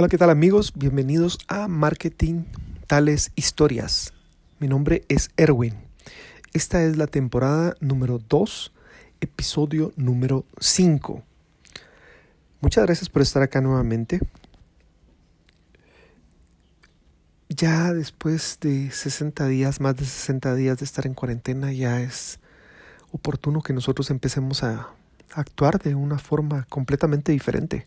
Hola, ¿qué tal amigos? Bienvenidos a Marketing Tales Historias. Mi nombre es Erwin. Esta es la temporada número 2, episodio número 5. Muchas gracias por estar acá nuevamente. Ya después de 60 días, más de 60 días de estar en cuarentena, ya es oportuno que nosotros empecemos a actuar de una forma completamente diferente.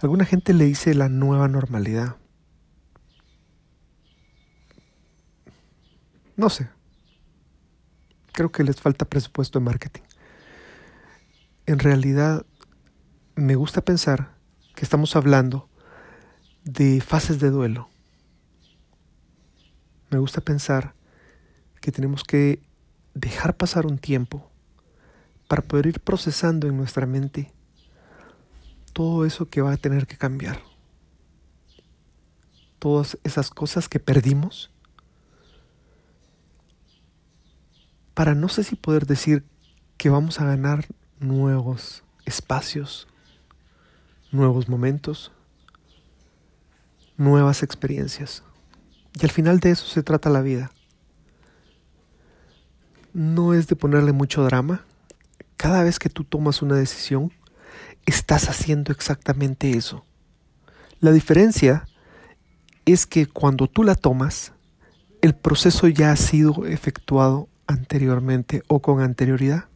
Alguna gente le dice la nueva normalidad. No sé. Creo que les falta presupuesto de marketing. En realidad, me gusta pensar que estamos hablando de fases de duelo. Me gusta pensar que tenemos que dejar pasar un tiempo para poder ir procesando en nuestra mente todo eso que va a tener que cambiar. Todas esas cosas que perdimos. Para no sé si poder decir que vamos a ganar nuevos espacios, nuevos momentos, nuevas experiencias. Y al final de eso se trata la vida. No es de ponerle mucho drama. Cada vez que tú tomas una decisión, estás haciendo exactamente eso. La diferencia es que cuando tú la tomas, el proceso ya ha sido efectuado anteriormente o con anterioridad.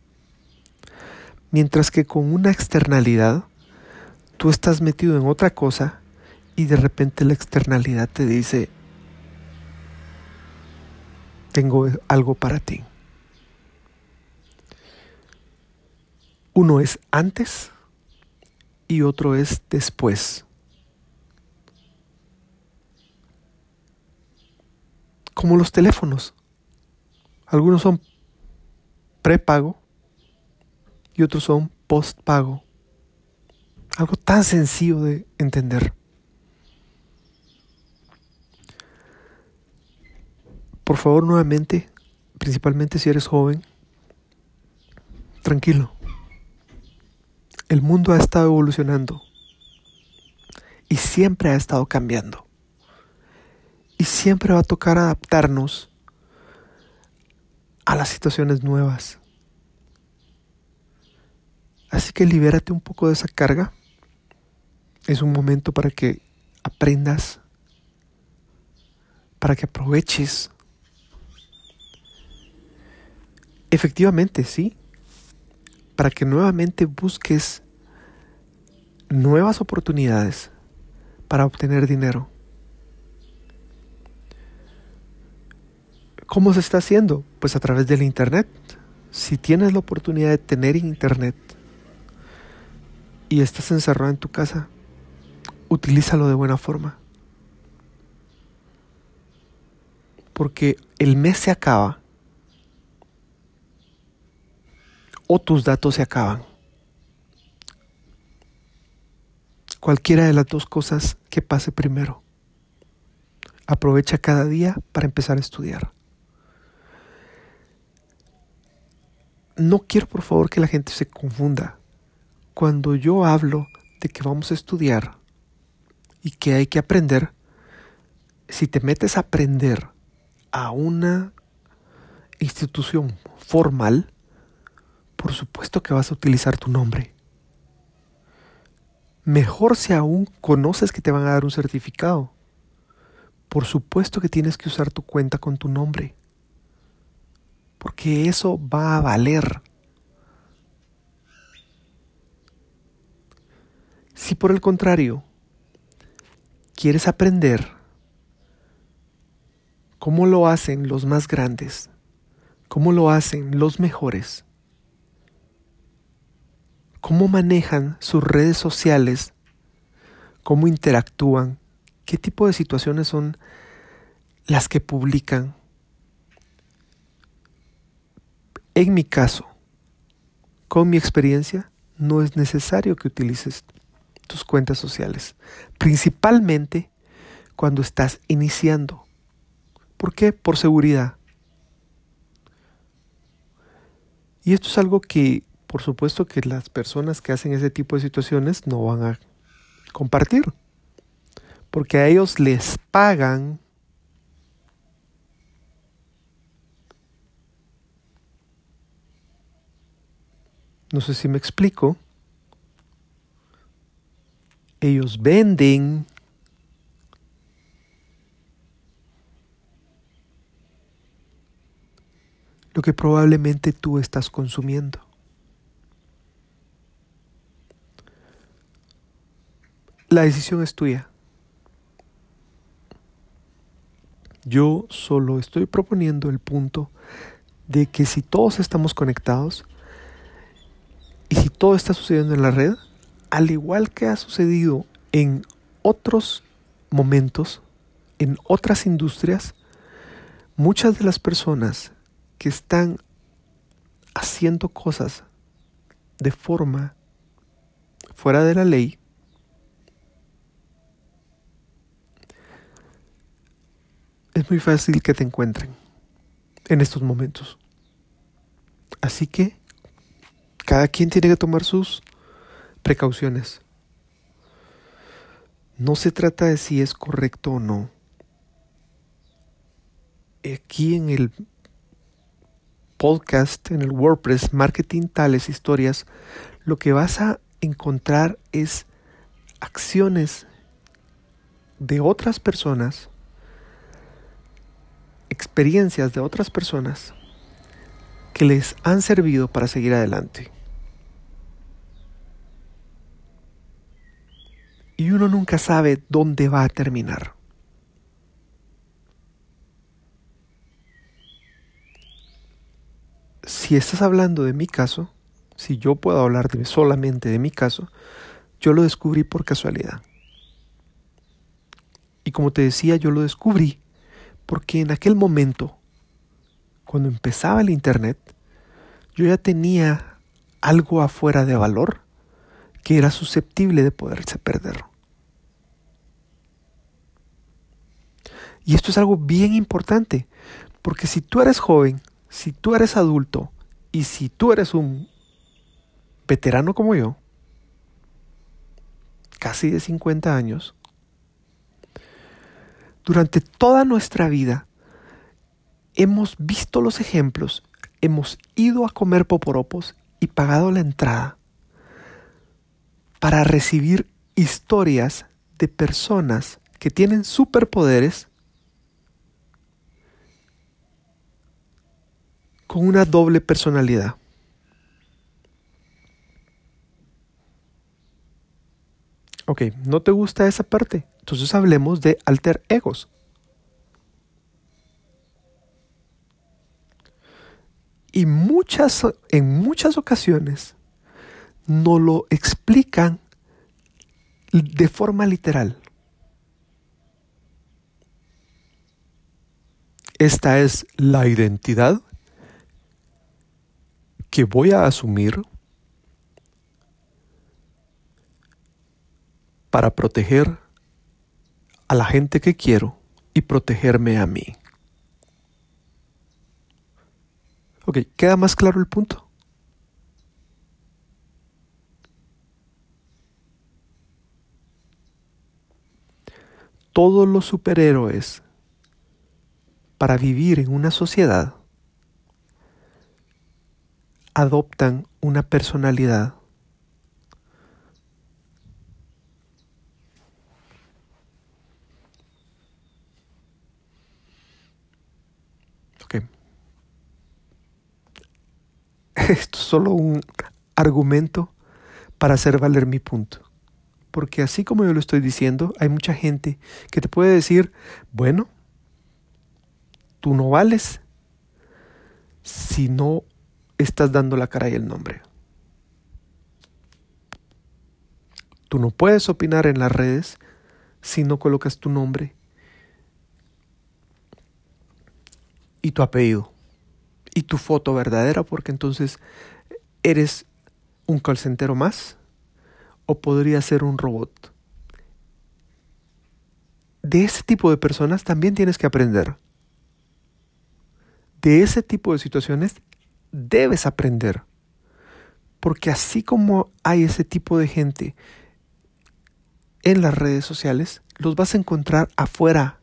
Mientras que con una externalidad, tú estás metido en otra cosa y de repente la externalidad te dice, tengo algo para ti. Uno es antes y otro es después. Como los teléfonos. Algunos son prepago y otros son postpago. Algo tan sencillo de entender. Por favor, nuevamente, principalmente si eres joven, tranquilo. El mundo ha estado evolucionando y siempre ha estado cambiando. Y siempre va a tocar adaptarnos a las situaciones nuevas. Así que libérate un poco de esa carga. Es un momento para que aprendas, para que aproveches. Efectivamente, sí, para que nuevamente busques nuevas oportunidades para obtener dinero. ¿Cómo se está haciendo? Pues a través del Internet. Si tienes la oportunidad de tener Internet y estás encerrado en tu casa, utilízalo de buena forma. Porque el mes se acaba o tus datos se acaban. Cualquiera de las dos cosas que pase primero. Aprovecha cada día para empezar a estudiar. No quiero por favor que la gente se confunda. Cuando yo hablo de que vamos a estudiar y que hay que aprender, si te metes a aprender a una institución formal, por supuesto que vas a utilizar tu nombre. Mejor si aún conoces que te van a dar un certificado. Por supuesto que tienes que usar tu cuenta con tu nombre. Porque eso va a valer. Si por el contrario quieres aprender cómo lo hacen los más grandes, cómo lo hacen los mejores, cómo manejan sus redes sociales, cómo interactúan, qué tipo de situaciones son las que publican. En mi caso, con mi experiencia, no es necesario que utilices tus cuentas sociales, principalmente cuando estás iniciando. ¿Por qué? Por seguridad. Y esto es algo que por supuesto que las personas que hacen ese tipo de situaciones no van a compartir. Porque a ellos les pagan No sé si me explico. Ellos venden lo que probablemente tú estás consumiendo. La decisión es tuya. Yo solo estoy proponiendo el punto de que si todos estamos conectados y si todo está sucediendo en la red, al igual que ha sucedido en otros momentos, en otras industrias, muchas de las personas que están haciendo cosas de forma fuera de la ley, es muy fácil que te encuentren en estos momentos. Así que cada quien tiene que tomar sus precauciones. No se trata de si es correcto o no. Aquí en el podcast, en el WordPress, Marketing Tales Historias, lo que vas a encontrar es acciones de otras personas, experiencias de otras personas que les han servido para seguir adelante. Y uno nunca sabe dónde va a terminar. si estás hablando de mi caso, si yo puedo hablar solamente de mi caso, yo lo descubrí por casualidad. Y como te decía, yo lo descubrí porque en aquel momento, cuando empezaba el Internet, yo ya tenía algo afuera de valor que era susceptible de poderse perder. Y esto es algo bien importante, porque si tú eres joven si tú eres adulto y si tú eres un veterano como yo, casi de 50 años, durante toda nuestra vida hemos visto los ejemplos, hemos ido a comer poporopos y pagado la entrada para recibir historias de personas que tienen superpoderes con una doble personalidad. Ok, ¿no te gusta esa parte? Entonces hablemos de alter egos. Y muchas, en muchas ocasiones no lo explican de forma literal. Esta es la identidad que voy a asumir para proteger a la gente que quiero y protegerme a mí. Ok, ¿queda más claro el punto? Todos los superhéroes para vivir en una sociedad adoptan una personalidad. Ok. Esto es solo un argumento para hacer valer mi punto. Porque así como yo lo estoy diciendo, hay mucha gente que te puede decir, bueno, tú no vales si no estás dando la cara y el nombre. Tú no puedes opinar en las redes si no colocas tu nombre y tu apellido y tu foto verdadera, porque entonces eres un calcentero más o podría ser un robot. De ese tipo de personas también tienes que aprender. De ese tipo de situaciones debes aprender. Porque así como hay ese tipo de gente en las redes sociales, los vas a encontrar afuera,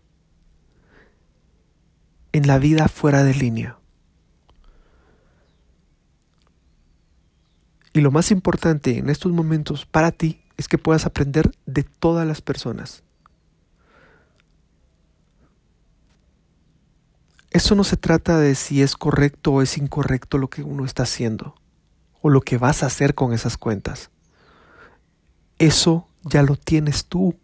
en la vida fuera de línea. Y lo más importante en estos momentos para ti es que puedas aprender de todas las personas. Eso no se trata de si es correcto o es incorrecto lo que uno está haciendo o lo que vas a hacer con esas cuentas. Eso ya lo tienes tú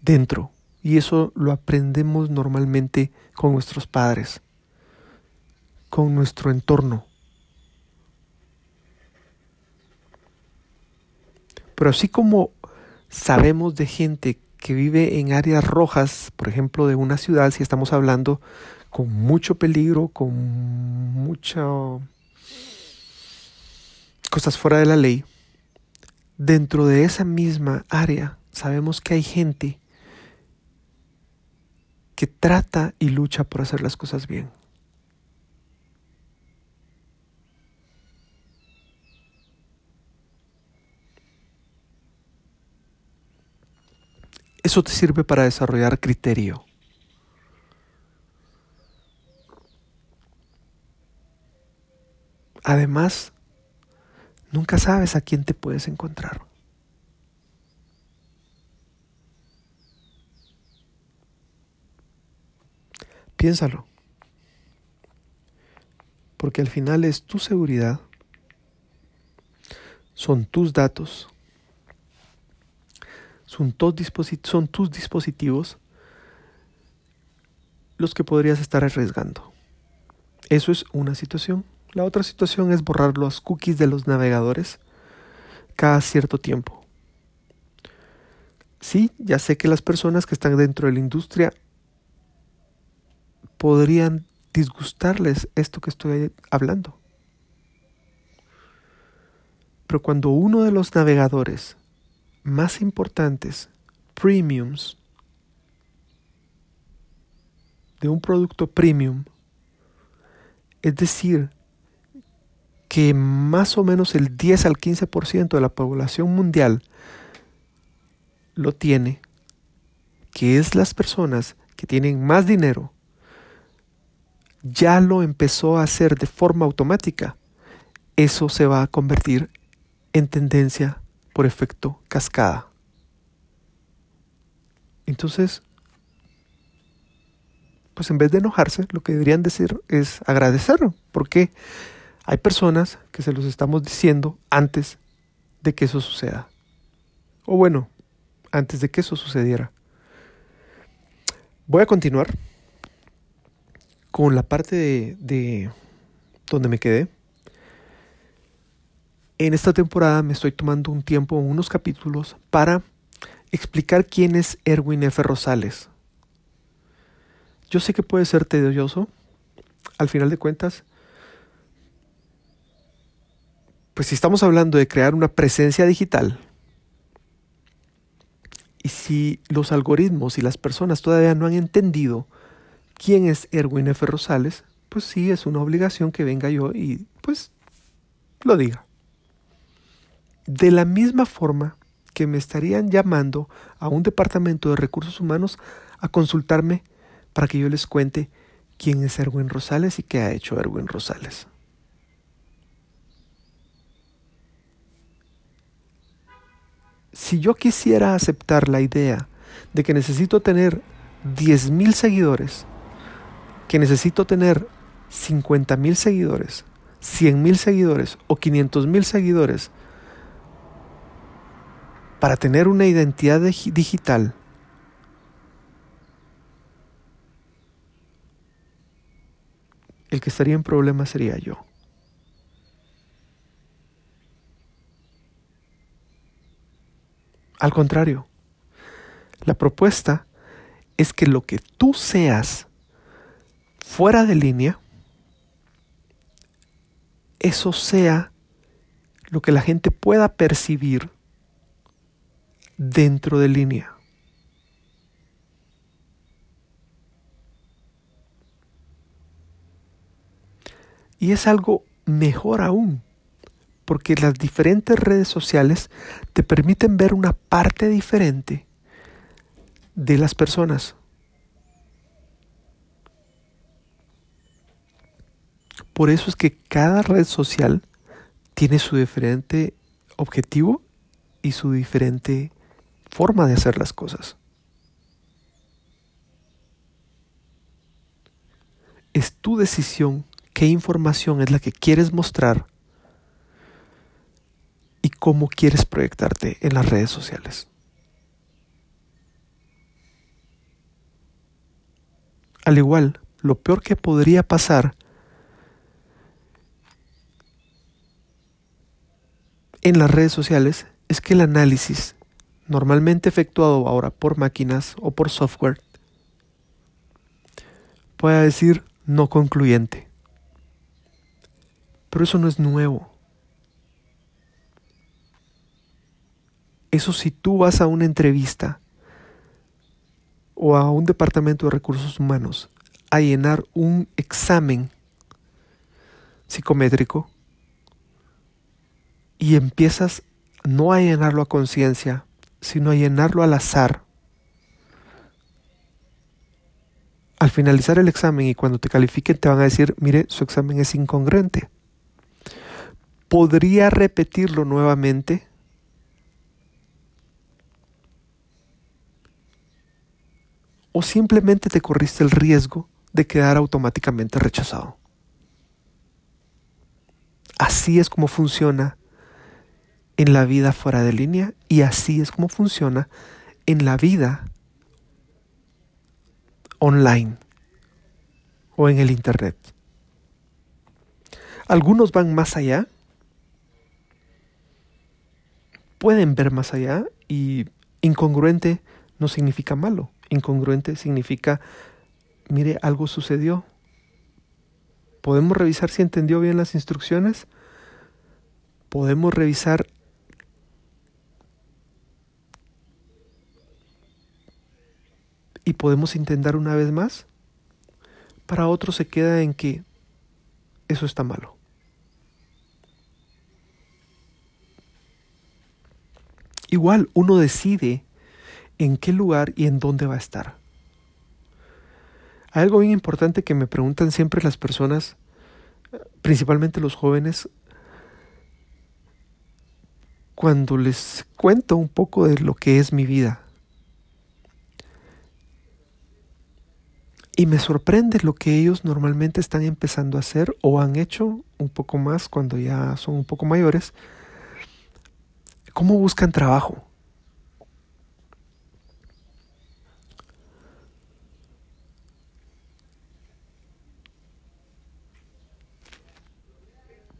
dentro y eso lo aprendemos normalmente con nuestros padres, con nuestro entorno. Pero así como sabemos de gente que vive en áreas rojas, por ejemplo, de una ciudad, si estamos hablando con mucho peligro, con muchas cosas fuera de la ley, dentro de esa misma área sabemos que hay gente que trata y lucha por hacer las cosas bien. Eso te sirve para desarrollar criterio. Además, nunca sabes a quién te puedes encontrar. Piénsalo. Porque al final es tu seguridad, son tus datos, son, son tus dispositivos los que podrías estar arriesgando. Eso es una situación. La otra situación es borrar los cookies de los navegadores cada cierto tiempo. Sí, ya sé que las personas que están dentro de la industria podrían disgustarles esto que estoy hablando. Pero cuando uno de los navegadores más importantes, premiums, de un producto premium, es decir, que más o menos el 10 al 15% de la población mundial lo tiene, que es las personas que tienen más dinero, ya lo empezó a hacer de forma automática, eso se va a convertir en tendencia por efecto cascada. Entonces, pues en vez de enojarse, lo que deberían decir es agradecerlo, porque hay personas que se los estamos diciendo antes de que eso suceda. O bueno, antes de que eso sucediera. Voy a continuar con la parte de, de donde me quedé. En esta temporada me estoy tomando un tiempo, unos capítulos, para explicar quién es Erwin F. Rosales. Yo sé que puede ser tedioso, al final de cuentas, pues si estamos hablando de crear una presencia digital, y si los algoritmos y las personas todavía no han entendido quién es Erwin F. Rosales, pues sí, es una obligación que venga yo y pues lo diga. De la misma forma que me estarían llamando a un departamento de recursos humanos a consultarme para que yo les cuente quién es Erwin Rosales y qué ha hecho Erwin Rosales. Si yo quisiera aceptar la idea de que necesito tener 10.000 seguidores, que necesito tener 50.000 seguidores, 100.000 seguidores o 500.000 seguidores para tener una identidad digital el que estaría en problemas sería yo. Al contrario, la propuesta es que lo que tú seas fuera de línea, eso sea lo que la gente pueda percibir dentro de línea. Y es algo mejor aún, porque las diferentes redes sociales te permiten ver una parte diferente de las personas. Por eso es que cada red social tiene su diferente objetivo y su diferente forma de hacer las cosas. Es tu decisión qué información es la que quieres mostrar y cómo quieres proyectarte en las redes sociales. Al igual, lo peor que podría pasar en las redes sociales es que el análisis, normalmente efectuado ahora por máquinas o por software, pueda decir no concluyente. Pero eso no es nuevo. Eso si tú vas a una entrevista o a un departamento de recursos humanos a llenar un examen psicométrico y empiezas no a llenarlo a conciencia, sino a llenarlo al azar. Al finalizar el examen y cuando te califiquen te van a decir, mire, su examen es incongruente. ¿Podría repetirlo nuevamente? ¿O simplemente te corriste el riesgo de quedar automáticamente rechazado? Así es como funciona en la vida fuera de línea y así es como funciona en la vida online o en el Internet. Algunos van más allá pueden ver más allá y incongruente no significa malo. Incongruente significa, mire, algo sucedió. ¿Podemos revisar si entendió bien las instrucciones? ¿Podemos revisar y podemos intentar una vez más? Para otros se queda en que eso está malo. Igual uno decide en qué lugar y en dónde va a estar. Hay algo bien importante que me preguntan siempre las personas, principalmente los jóvenes, cuando les cuento un poco de lo que es mi vida. Y me sorprende lo que ellos normalmente están empezando a hacer o han hecho un poco más cuando ya son un poco mayores ¿Cómo buscan trabajo?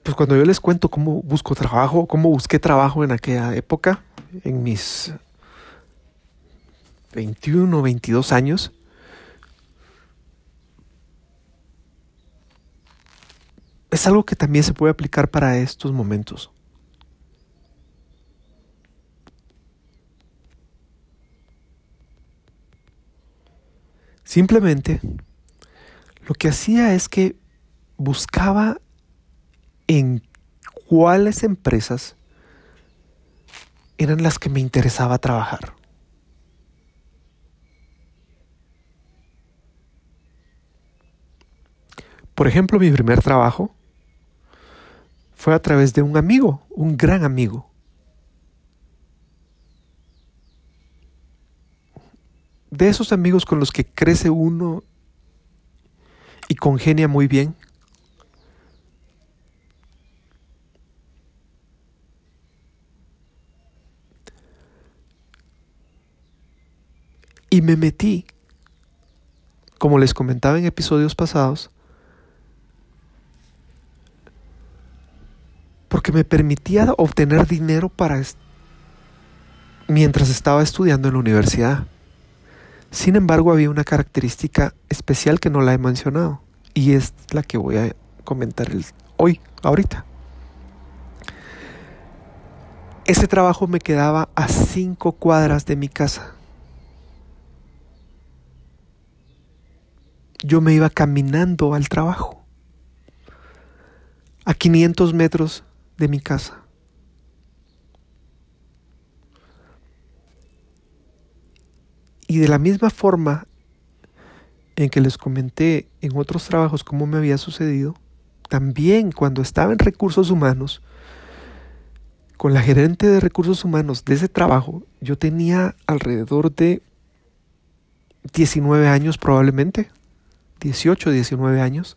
Pues cuando yo les cuento cómo busco trabajo, cómo busqué trabajo en aquella época, en mis 21, 22 años, es algo que también se puede aplicar para estos momentos. Simplemente lo que hacía es que buscaba en cuáles empresas eran las que me interesaba trabajar. Por ejemplo, mi primer trabajo fue a través de un amigo, un gran amigo, de esos amigos con los que crece uno y congenia muy bien. Y me metí, como les comentaba en episodios pasados, me permitía obtener dinero para mientras estaba estudiando en la universidad. Sin embargo, había una característica especial que no la he mencionado y es la que voy a comentar hoy, ahorita. Ese trabajo me quedaba a cinco cuadras de mi casa. Yo me iba caminando al trabajo. A 500 metros de mi casa. Y de la misma forma en que les comenté en otros trabajos cómo me había sucedido, también cuando estaba en recursos humanos, con la gerente de recursos humanos de ese trabajo, yo tenía alrededor de 19 años probablemente, 18, 19 años,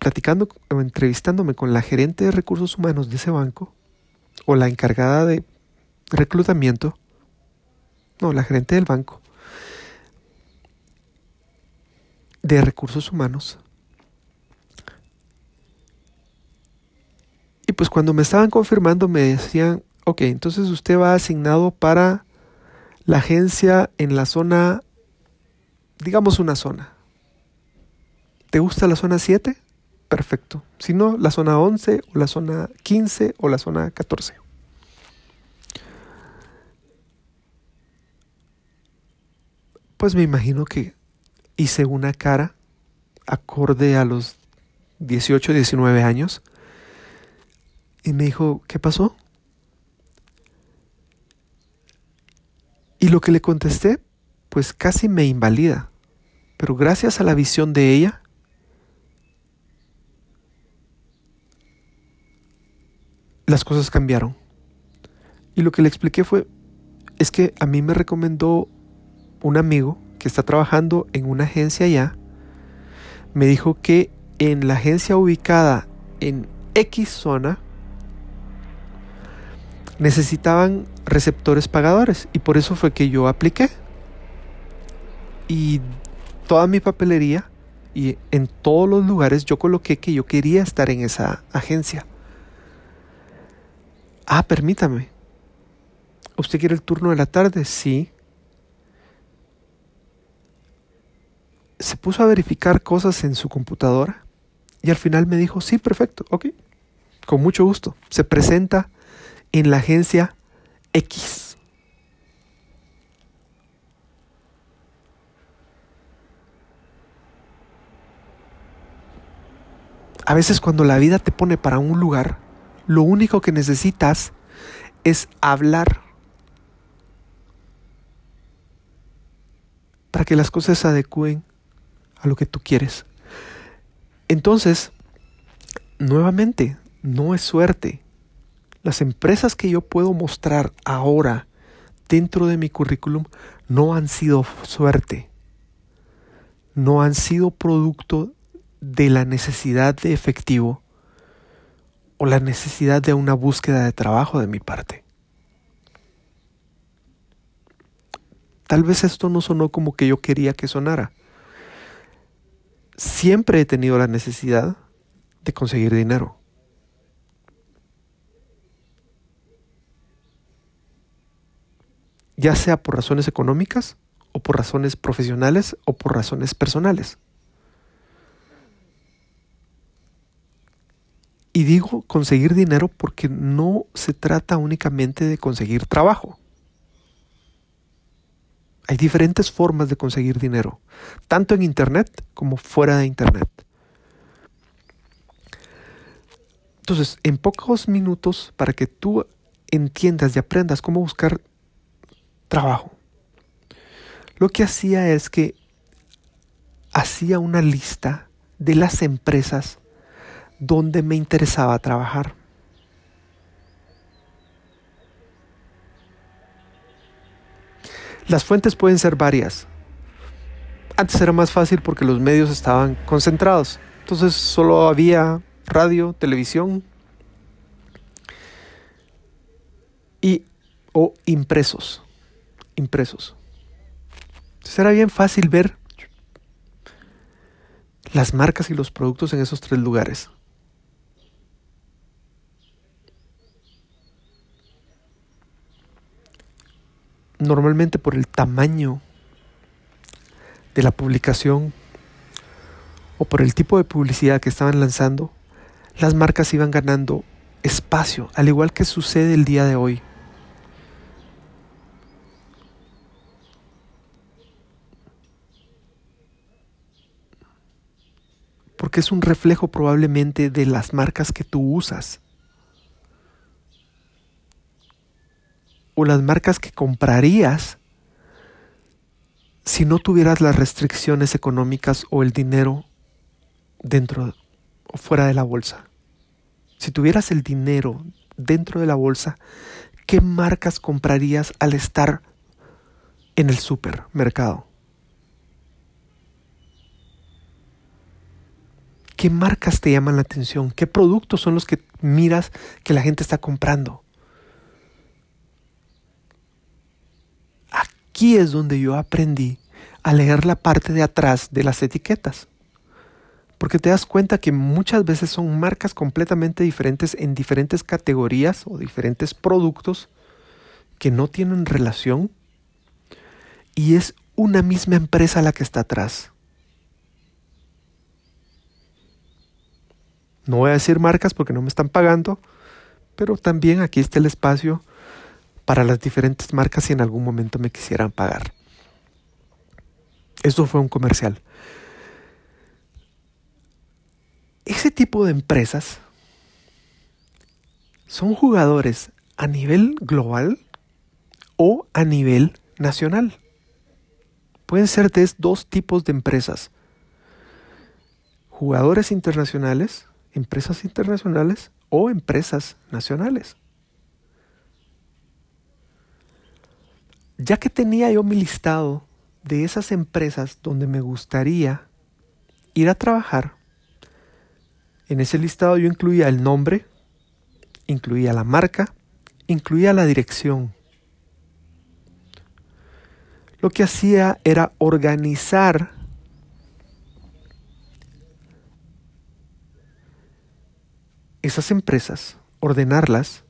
platicando o entrevistándome con la gerente de recursos humanos de ese banco, o la encargada de reclutamiento, no, la gerente del banco, de recursos humanos. Y pues cuando me estaban confirmando me decían, ok, entonces usted va asignado para la agencia en la zona, digamos una zona. ¿Te gusta la zona 7? Perfecto. Si no, la zona 11 o la zona 15 o la zona 14. Pues me imagino que hice una cara acorde a los 18, 19 años. Y me dijo, ¿qué pasó? Y lo que le contesté, pues casi me invalida. Pero gracias a la visión de ella, las cosas cambiaron. Y lo que le expliqué fue, es que a mí me recomendó un amigo que está trabajando en una agencia allá, me dijo que en la agencia ubicada en X zona necesitaban receptores pagadores y por eso fue que yo apliqué. Y toda mi papelería y en todos los lugares yo coloqué que yo quería estar en esa agencia. Ah, permítame. ¿Usted quiere el turno de la tarde? Sí. Se puso a verificar cosas en su computadora y al final me dijo, sí, perfecto, ok, con mucho gusto. Se presenta en la agencia X. A veces cuando la vida te pone para un lugar, lo único que necesitas es hablar para que las cosas se adecúen a lo que tú quieres. Entonces, nuevamente, no es suerte. Las empresas que yo puedo mostrar ahora dentro de mi currículum no han sido suerte. No han sido producto de la necesidad de efectivo o la necesidad de una búsqueda de trabajo de mi parte. Tal vez esto no sonó como que yo quería que sonara. Siempre he tenido la necesidad de conseguir dinero. Ya sea por razones económicas, o por razones profesionales, o por razones personales. Y digo conseguir dinero porque no se trata únicamente de conseguir trabajo. Hay diferentes formas de conseguir dinero, tanto en Internet como fuera de Internet. Entonces, en pocos minutos, para que tú entiendas y aprendas cómo buscar trabajo, lo que hacía es que hacía una lista de las empresas donde me interesaba trabajar. Las fuentes pueden ser varias. Antes era más fácil porque los medios estaban concentrados. Entonces solo había radio, televisión y o impresos. Impresos. Entonces era bien fácil ver las marcas y los productos en esos tres lugares. Normalmente por el tamaño de la publicación o por el tipo de publicidad que estaban lanzando, las marcas iban ganando espacio, al igual que sucede el día de hoy. porque es un reflejo probablemente de las marcas que tú usas. O las marcas que comprarías si no tuvieras las restricciones económicas o el dinero dentro o fuera de la bolsa. Si tuvieras el dinero dentro de la bolsa, ¿qué marcas comprarías al estar en el supermercado? ¿Qué marcas te llaman la atención? ¿Qué productos son los que miras que la gente está comprando? Aquí es donde yo aprendí a leer la parte de atrás de las etiquetas. Porque te das cuenta que muchas veces son marcas completamente diferentes en diferentes categorías o diferentes productos que no tienen relación y es una misma empresa la que está atrás. No voy a decir marcas porque no me están pagando, pero también aquí está el espacio para las diferentes marcas si en algún momento me quisieran pagar. Esto fue un comercial. Ese tipo de empresas son jugadores a nivel global o a nivel nacional. Pueden ser de dos tipos de empresas. Jugadores internacionales empresas internacionales o empresas nacionales. Ya que tenía yo mi listado de esas empresas donde me gustaría ir a trabajar, en ese listado yo incluía el nombre, incluía la marca, incluía la dirección. Lo que hacía era organizar esas empresas, ordenarlas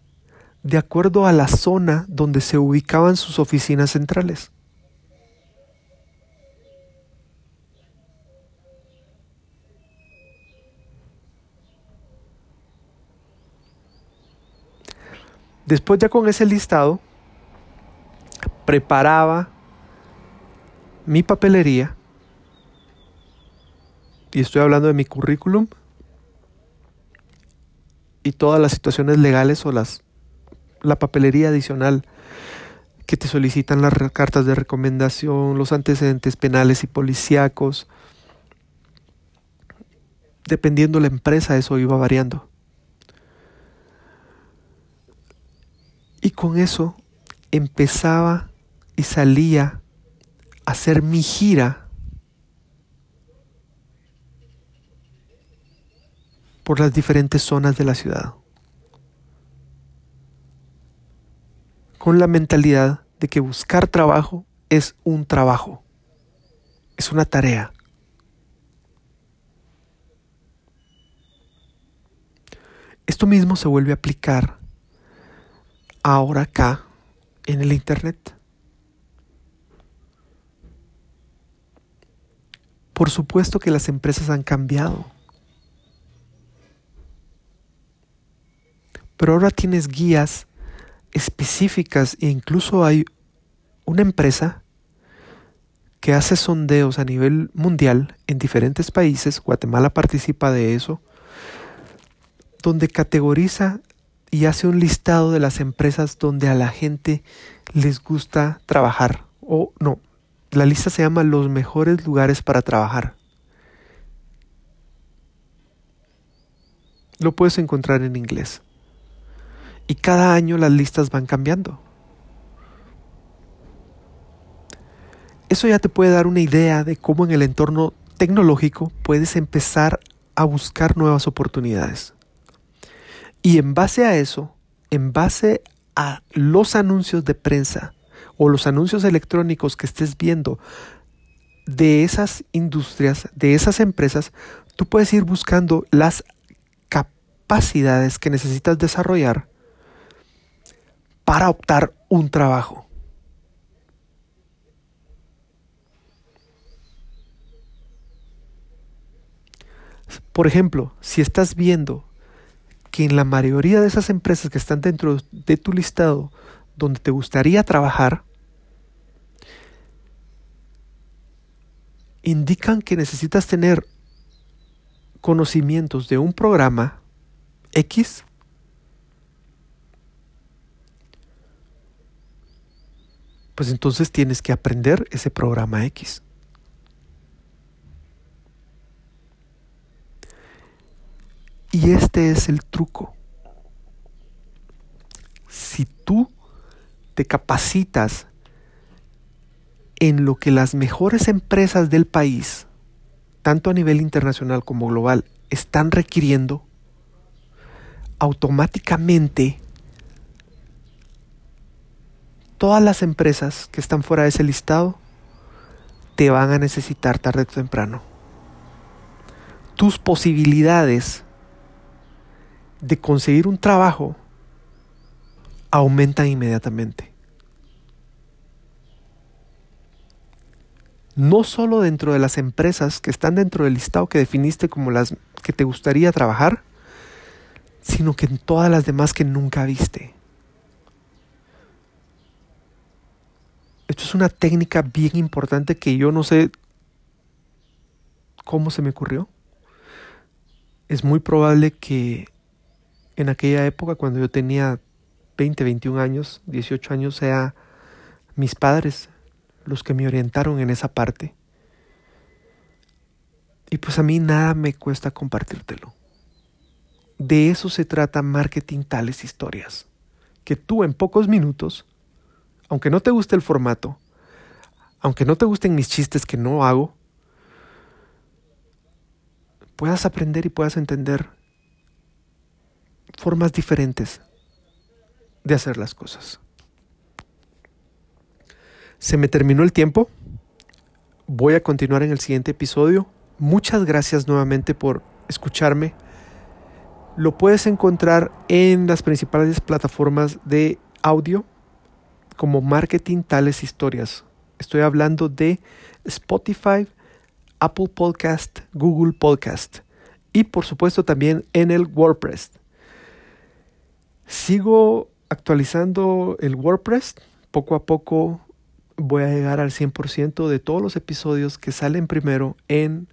de acuerdo a la zona donde se ubicaban sus oficinas centrales. Después ya con ese listado, preparaba mi papelería, y estoy hablando de mi currículum, y todas las situaciones legales o las la papelería adicional que te solicitan las cartas de recomendación, los antecedentes penales y policíacos. Dependiendo la empresa, eso iba variando. Y con eso empezaba y salía a hacer mi gira por las diferentes zonas de la ciudad. Con la mentalidad de que buscar trabajo es un trabajo, es una tarea. Esto mismo se vuelve a aplicar ahora acá en el Internet. Por supuesto que las empresas han cambiado. Pero ahora tienes guías específicas e incluso hay una empresa que hace sondeos a nivel mundial en diferentes países, Guatemala participa de eso, donde categoriza y hace un listado de las empresas donde a la gente les gusta trabajar. O no, la lista se llama los mejores lugares para trabajar. Lo puedes encontrar en inglés. Y cada año las listas van cambiando. Eso ya te puede dar una idea de cómo en el entorno tecnológico puedes empezar a buscar nuevas oportunidades. Y en base a eso, en base a los anuncios de prensa o los anuncios electrónicos que estés viendo de esas industrias, de esas empresas, tú puedes ir buscando las capacidades que necesitas desarrollar para optar un trabajo. Por ejemplo, si estás viendo que en la mayoría de esas empresas que están dentro de tu listado donde te gustaría trabajar, indican que necesitas tener conocimientos de un programa X, pues entonces tienes que aprender ese programa X. Y este es el truco. Si tú te capacitas en lo que las mejores empresas del país, tanto a nivel internacional como global, están requiriendo, automáticamente todas las empresas que están fuera de ese listado te van a necesitar tarde o temprano. Tus posibilidades de conseguir un trabajo aumentan inmediatamente. No solo dentro de las empresas que están dentro del listado que definiste como las que te gustaría trabajar, sino que en todas las demás que nunca viste. Esto es una técnica bien importante que yo no sé cómo se me ocurrió. Es muy probable que en aquella época, cuando yo tenía 20, 21 años, 18 años, sea mis padres los que me orientaron en esa parte. Y pues a mí nada me cuesta compartírtelo. De eso se trata marketing tales historias. Que tú en pocos minutos, aunque no te guste el formato, aunque no te gusten mis chistes que no hago, puedas aprender y puedas entender formas diferentes de hacer las cosas. Se me terminó el tiempo. Voy a continuar en el siguiente episodio. Muchas gracias nuevamente por escucharme. Lo puedes encontrar en las principales plataformas de audio como Marketing Tales Historias. Estoy hablando de Spotify, Apple Podcast, Google Podcast y por supuesto también en el WordPress. Sigo actualizando el WordPress. Poco a poco voy a llegar al 100% de todos los episodios que salen primero en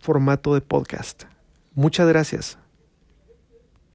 formato de podcast. Muchas gracias.